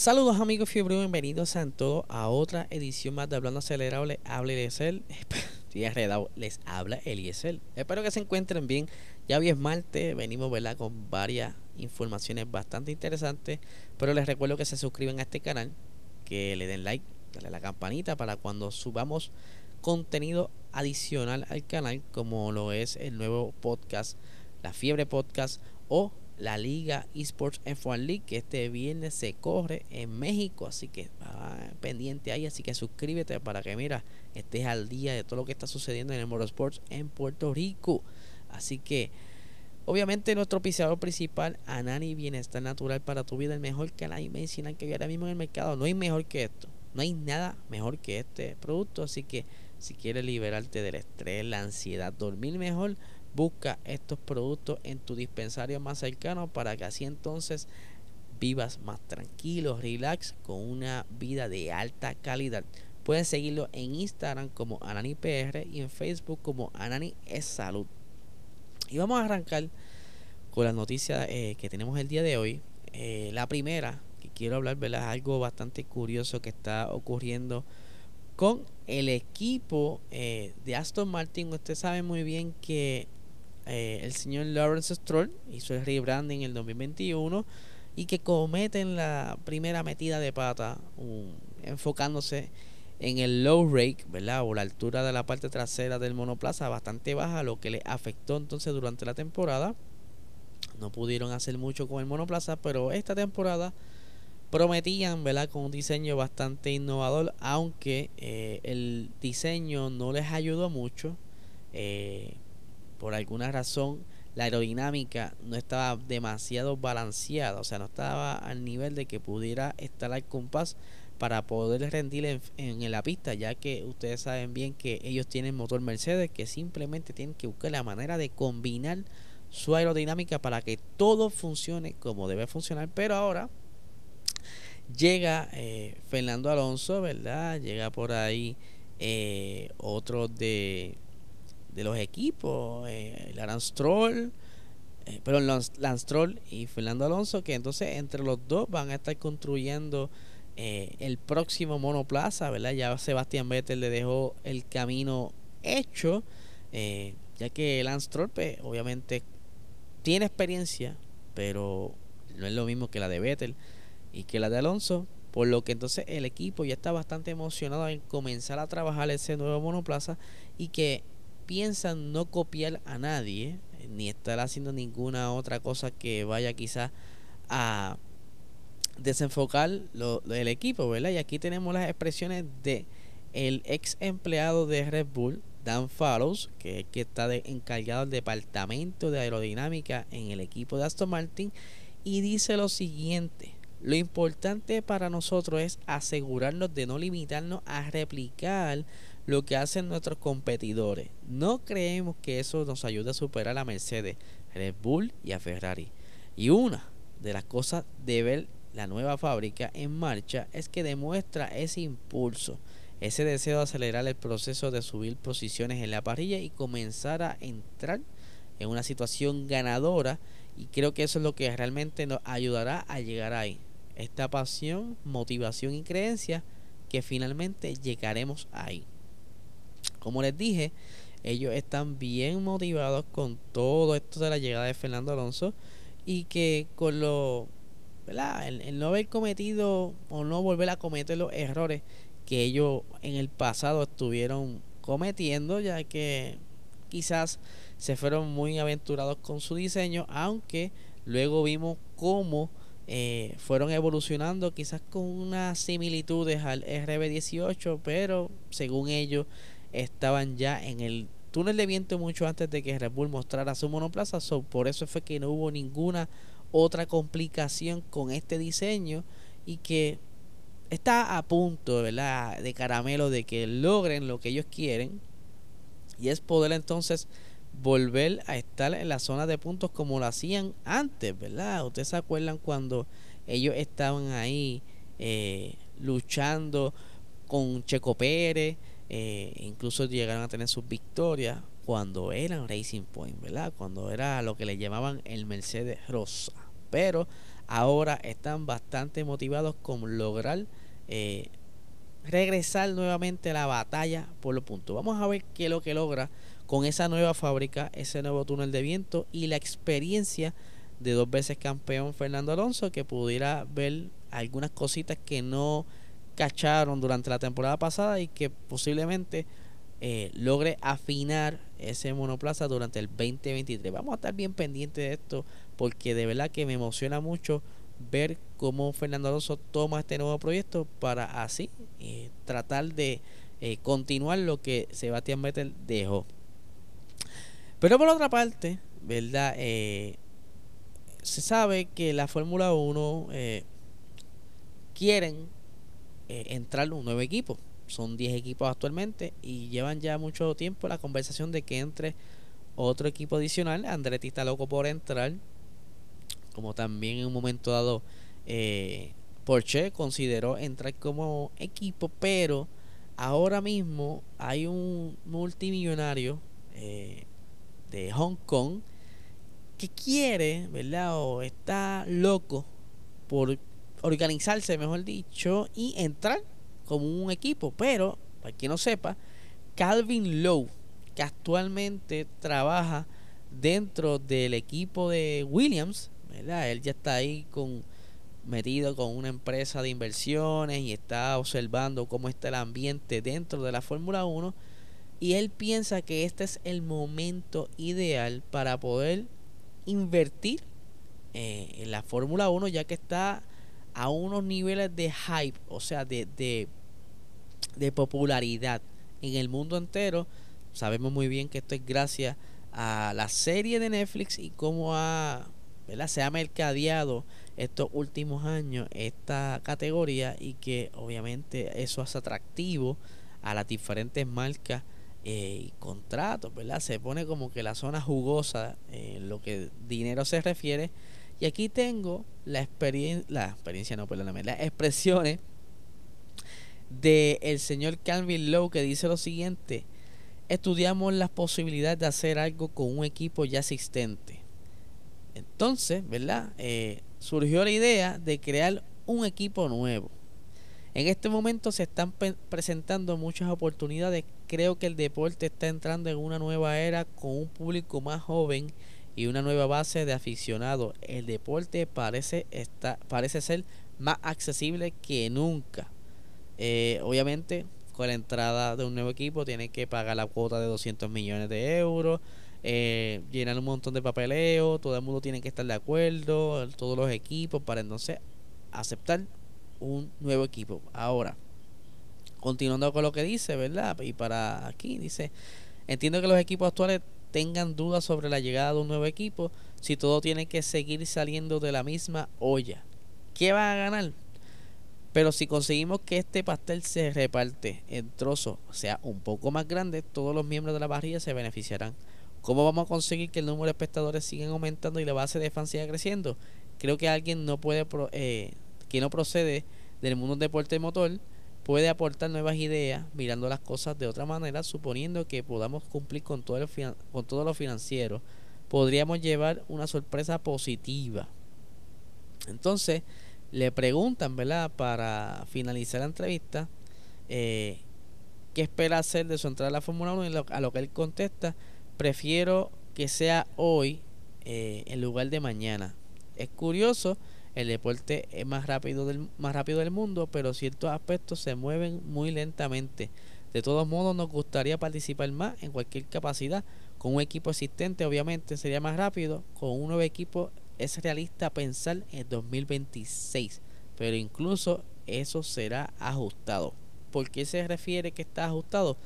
Saludos amigos fiebre, bienvenidos a todos a otra edición más de Hablando Acelerado. Les habla Eliezer, estoy enredado, les habla Eliezer. Espero que se encuentren bien. Ya hoy es martes, venimos con varias informaciones bastante interesantes. Pero les recuerdo que se suscriben a este canal, que le den like, dale la campanita para cuando subamos contenido adicional al canal, como lo es el nuevo podcast, La Fiebre Podcast o la Liga Esports F1 League que este viernes se corre en México, así que pendiente ahí, así que suscríbete para que mira, estés al día de todo lo que está sucediendo en el motorsports en Puerto Rico. Así que obviamente nuestro pisador principal, Anani Bienestar Natural para tu vida, el mejor canal medicinal que hay ahora mismo en el mercado. No hay mejor que esto. No hay nada mejor que este producto, así que si quieres liberarte del estrés, la ansiedad, dormir mejor, Busca estos productos en tu dispensario más cercano para que así entonces vivas más tranquilo, relax, con una vida de alta calidad. Pueden seguirlo en Instagram como AnaniPR y en Facebook como Anani es Salud. Y vamos a arrancar con las noticias eh, que tenemos el día de hoy. Eh, la primera que quiero hablar, ¿verdad? Es algo bastante curioso que está ocurriendo con el equipo eh, de Aston Martin. Usted sabe muy bien que eh, el señor Lawrence Stroll hizo el rebranding en el 2021 y que cometen la primera metida de pata enfocándose en el low rake, ¿verdad? O la altura de la parte trasera del monoplaza bastante baja, lo que le afectó entonces durante la temporada. No pudieron hacer mucho con el monoplaza, pero esta temporada prometían, ¿verdad? Con un diseño bastante innovador, aunque eh, el diseño no les ayudó mucho. Eh, por alguna razón la aerodinámica no estaba demasiado balanceada, o sea, no estaba al nivel de que pudiera estar al compás para poder rendir en, la pista, ya que ustedes saben bien que ellos tienen motor Mercedes que simplemente tienen que buscar la manera de combinar su aerodinámica para que todo funcione como debe funcionar, pero ahora llega eh, Fernando Alonso, ¿verdad? Llega por ahí eh, otro de de los equipos, eh, Lance Stroll, eh, perdón, Lance, Stroll y Fernando Alonso, que entonces entre los dos van a estar construyendo eh, el próximo monoplaza, ¿verdad? Ya Sebastián Vettel le dejó el camino hecho, eh, ya que Lance Stroll, pues, obviamente, tiene experiencia, pero no es lo mismo que la de Vettel y que la de Alonso. Por lo que entonces el equipo ya está bastante emocionado en comenzar a trabajar ese nuevo monoplaza y que piensan no copiar a nadie, ni estar haciendo ninguna otra cosa que vaya quizás a desenfocar lo, el equipo, ¿verdad? Y aquí tenemos las expresiones de el ex empleado de Red Bull, Dan Fallows, que es que está encargado del departamento de aerodinámica en el equipo de Aston Martin, y dice lo siguiente. Lo importante para nosotros es asegurarnos de no limitarnos a replicar lo que hacen nuestros competidores. No creemos que eso nos ayude a superar a Mercedes, Red Bull y a Ferrari. Y una de las cosas de ver la nueva fábrica en marcha es que demuestra ese impulso, ese deseo de acelerar el proceso de subir posiciones en la parrilla y comenzar a entrar en una situación ganadora y creo que eso es lo que realmente nos ayudará a llegar ahí. Esta pasión, motivación y creencia que finalmente llegaremos ahí. Como les dije, ellos están bien motivados con todo esto de la llegada de Fernando Alonso y que con lo. El, no haber cometido o no volver a cometer los errores que ellos en el pasado estuvieron cometiendo, ya que quizás se fueron muy aventurados con su diseño, aunque luego vimos cómo eh, fueron evolucionando quizás con unas similitudes al RB18, pero según ellos estaban ya en el túnel de viento mucho antes de que Red Bull mostrara su monoplaza. por eso fue que no hubo ninguna otra complicación con este diseño y que está a punto, ¿verdad? De caramelo de que logren lo que ellos quieren. Y es poder entonces volver a estar en la zona de puntos como lo hacían antes, ¿verdad? Ustedes se acuerdan cuando ellos estaban ahí eh, luchando con Checo Pérez, eh, incluso llegaron a tener sus victorias cuando eran Racing Point, ¿verdad? Cuando era lo que le llamaban el Mercedes Rosa. Pero ahora están bastante motivados con lograr eh, regresar nuevamente a la batalla por los puntos. Vamos a ver qué es lo que logra con esa nueva fábrica, ese nuevo túnel de viento y la experiencia de dos veces campeón Fernando Alonso que pudiera ver algunas cositas que no cacharon durante la temporada pasada y que posiblemente eh, logre afinar ese monoplaza durante el 2023. Vamos a estar bien pendientes de esto porque de verdad que me emociona mucho ver cómo Fernando Alonso toma este nuevo proyecto para así eh, tratar de eh, continuar lo que Sebastián Vettel dejó. Pero por otra parte, ¿verdad? Se sabe que la Fórmula 1 eh, quieren eh, entrar un nuevo equipo. Son 10 equipos actualmente y llevan ya mucho tiempo la conversación de que entre otro equipo adicional. Andretti está loco por entrar. Como también en un momento dado eh, Porsche consideró entrar como equipo, pero ahora mismo hay un multimillonario eh, de Hong Kong que quiere, ¿verdad? O está loco por organizarse, mejor dicho, y entrar como un equipo. Pero, para quien no sepa, Calvin Lowe, que actualmente trabaja dentro del equipo de Williams, ¿verdad? Él ya está ahí con metido con una empresa de inversiones y está observando cómo está el ambiente dentro de la Fórmula 1 y él piensa que este es el momento ideal para poder invertir eh, en la Fórmula 1 ya que está a unos niveles de hype, o sea, de, de, popularidad en el mundo entero. Sabemos muy bien que esto es gracias a la serie de Netflix y cómo ha, ¿verdad? se ha mercadeado estos últimos años esta categoría y que obviamente eso es atractivo a las diferentes marcas eh, y contratos, ¿verdad? Se pone como que la zona jugosa en lo que dinero se refiere. Y aquí tengo la experiencia, la experiencia no, perdóname, las expresiones de el señor Calvin Lowe que dice lo siguiente: estudiamos las posibilidades de hacer algo con un equipo ya existente. Entonces, ¿verdad? Eh, surgió la idea de crear un equipo nuevo. En este momento se están presentando muchas oportunidades. Creo que el deporte está entrando en una nueva era con un público más joven y una nueva base de aficionados. El deporte parece, está, parece ser más accesible que nunca. Eh, obviamente, con la entrada de un nuevo equipo, tiene que pagar la cuota de 200 millones de euros. Eh, llenar un montón de papeleo, todo el mundo tiene que estar de acuerdo, todos los equipos, para entonces aceptar un nuevo equipo. Ahora, continuando con lo que dice, ¿verdad? Y para aquí dice, entiendo que los equipos actuales tengan dudas sobre la llegada de un nuevo equipo si todo tiene que seguir saliendo de la misma olla. ¿Qué va a ganar? Pero si conseguimos que este pastel se reparte en trozos, sea un poco más grande, todos los miembros de la parrilla se beneficiarán. ¿Cómo vamos a conseguir que el número de espectadores siga aumentando y la base de fans siga creciendo? Creo que alguien no puede eh, que no procede del mundo del deporte motor puede aportar nuevas ideas mirando las cosas de otra manera, suponiendo que podamos cumplir con todo, el, con todo lo financiero, podríamos llevar una sorpresa positiva. Entonces, le preguntan, ¿verdad? Para finalizar la entrevista, eh, ¿qué espera hacer de su entrada a la Fórmula 1? Y a lo que él contesta, prefiero que sea hoy eh, en lugar de mañana. Es curioso el deporte es más rápido del, más rápido del mundo, pero ciertos aspectos se mueven muy lentamente. De todos modos, nos gustaría participar más en cualquier capacidad. Con un equipo existente, obviamente, sería más rápido. Con un nuevo equipo es realista pensar en 2026, pero incluso eso será ajustado. ¿Por qué se refiere que está ajustado?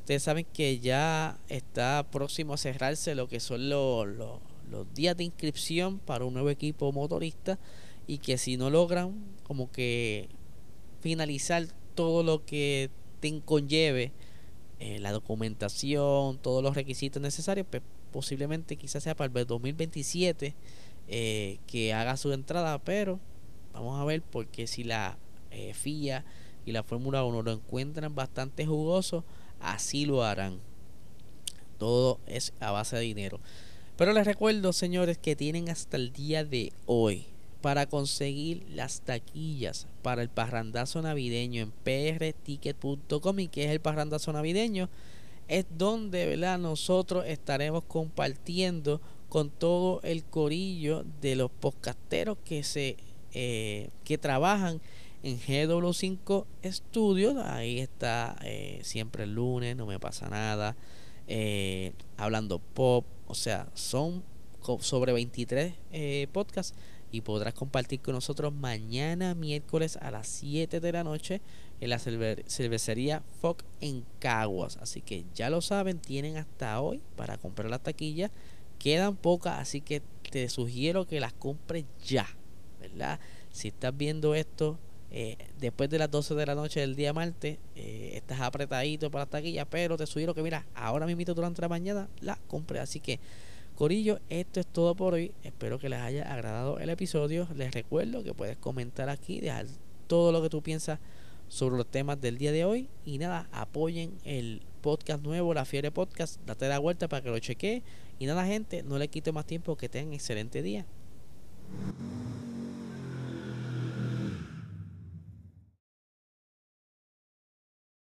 Ustedes saben que ya está próximo a cerrarse lo que son los, los los días de inscripción para un nuevo equipo motorista y que si no logran como que finalizar todo lo que te conlleve eh, la documentación, todos los requisitos necesarios, pues posiblemente quizás sea para el 2027 eh, que haga su entrada, pero vamos a ver porque si la eh, FIA y la Fórmula 1 lo encuentran bastante jugoso, así lo harán. Todo es a base de dinero. Pero les recuerdo, señores, que tienen hasta el día de hoy para conseguir las taquillas para el parrandazo navideño en prticket.com y que es el parrandazo navideño es donde ¿verdad? nosotros estaremos compartiendo con todo el corillo de los podcasteros que se eh, que trabajan en GW5 Studios. Ahí está eh, siempre el lunes no me pasa nada eh, hablando pop o sea son sobre 23 podcasts y podrás compartir con nosotros mañana miércoles a las 7 de la noche en la cervecería Foc en Caguas. Así que ya lo saben, tienen hasta hoy para comprar la taquilla. Quedan pocas, así que te sugiero que las compres ya, ¿verdad? Si estás viendo esto eh, después de las 12 de la noche del día martes, eh, estás apretadito para la taquilla, pero te sugiero que mira, ahora mismo durante la mañana la compres. Así que Corillo, esto es todo por hoy. Espero que les haya agradado el episodio. Les recuerdo que puedes comentar aquí, dejar todo lo que tú piensas sobre los temas del día de hoy. Y nada, apoyen el podcast nuevo, La Fiebre Podcast. Date la vuelta para que lo chequee. Y nada, gente, no le quite más tiempo. Que tengan excelente día.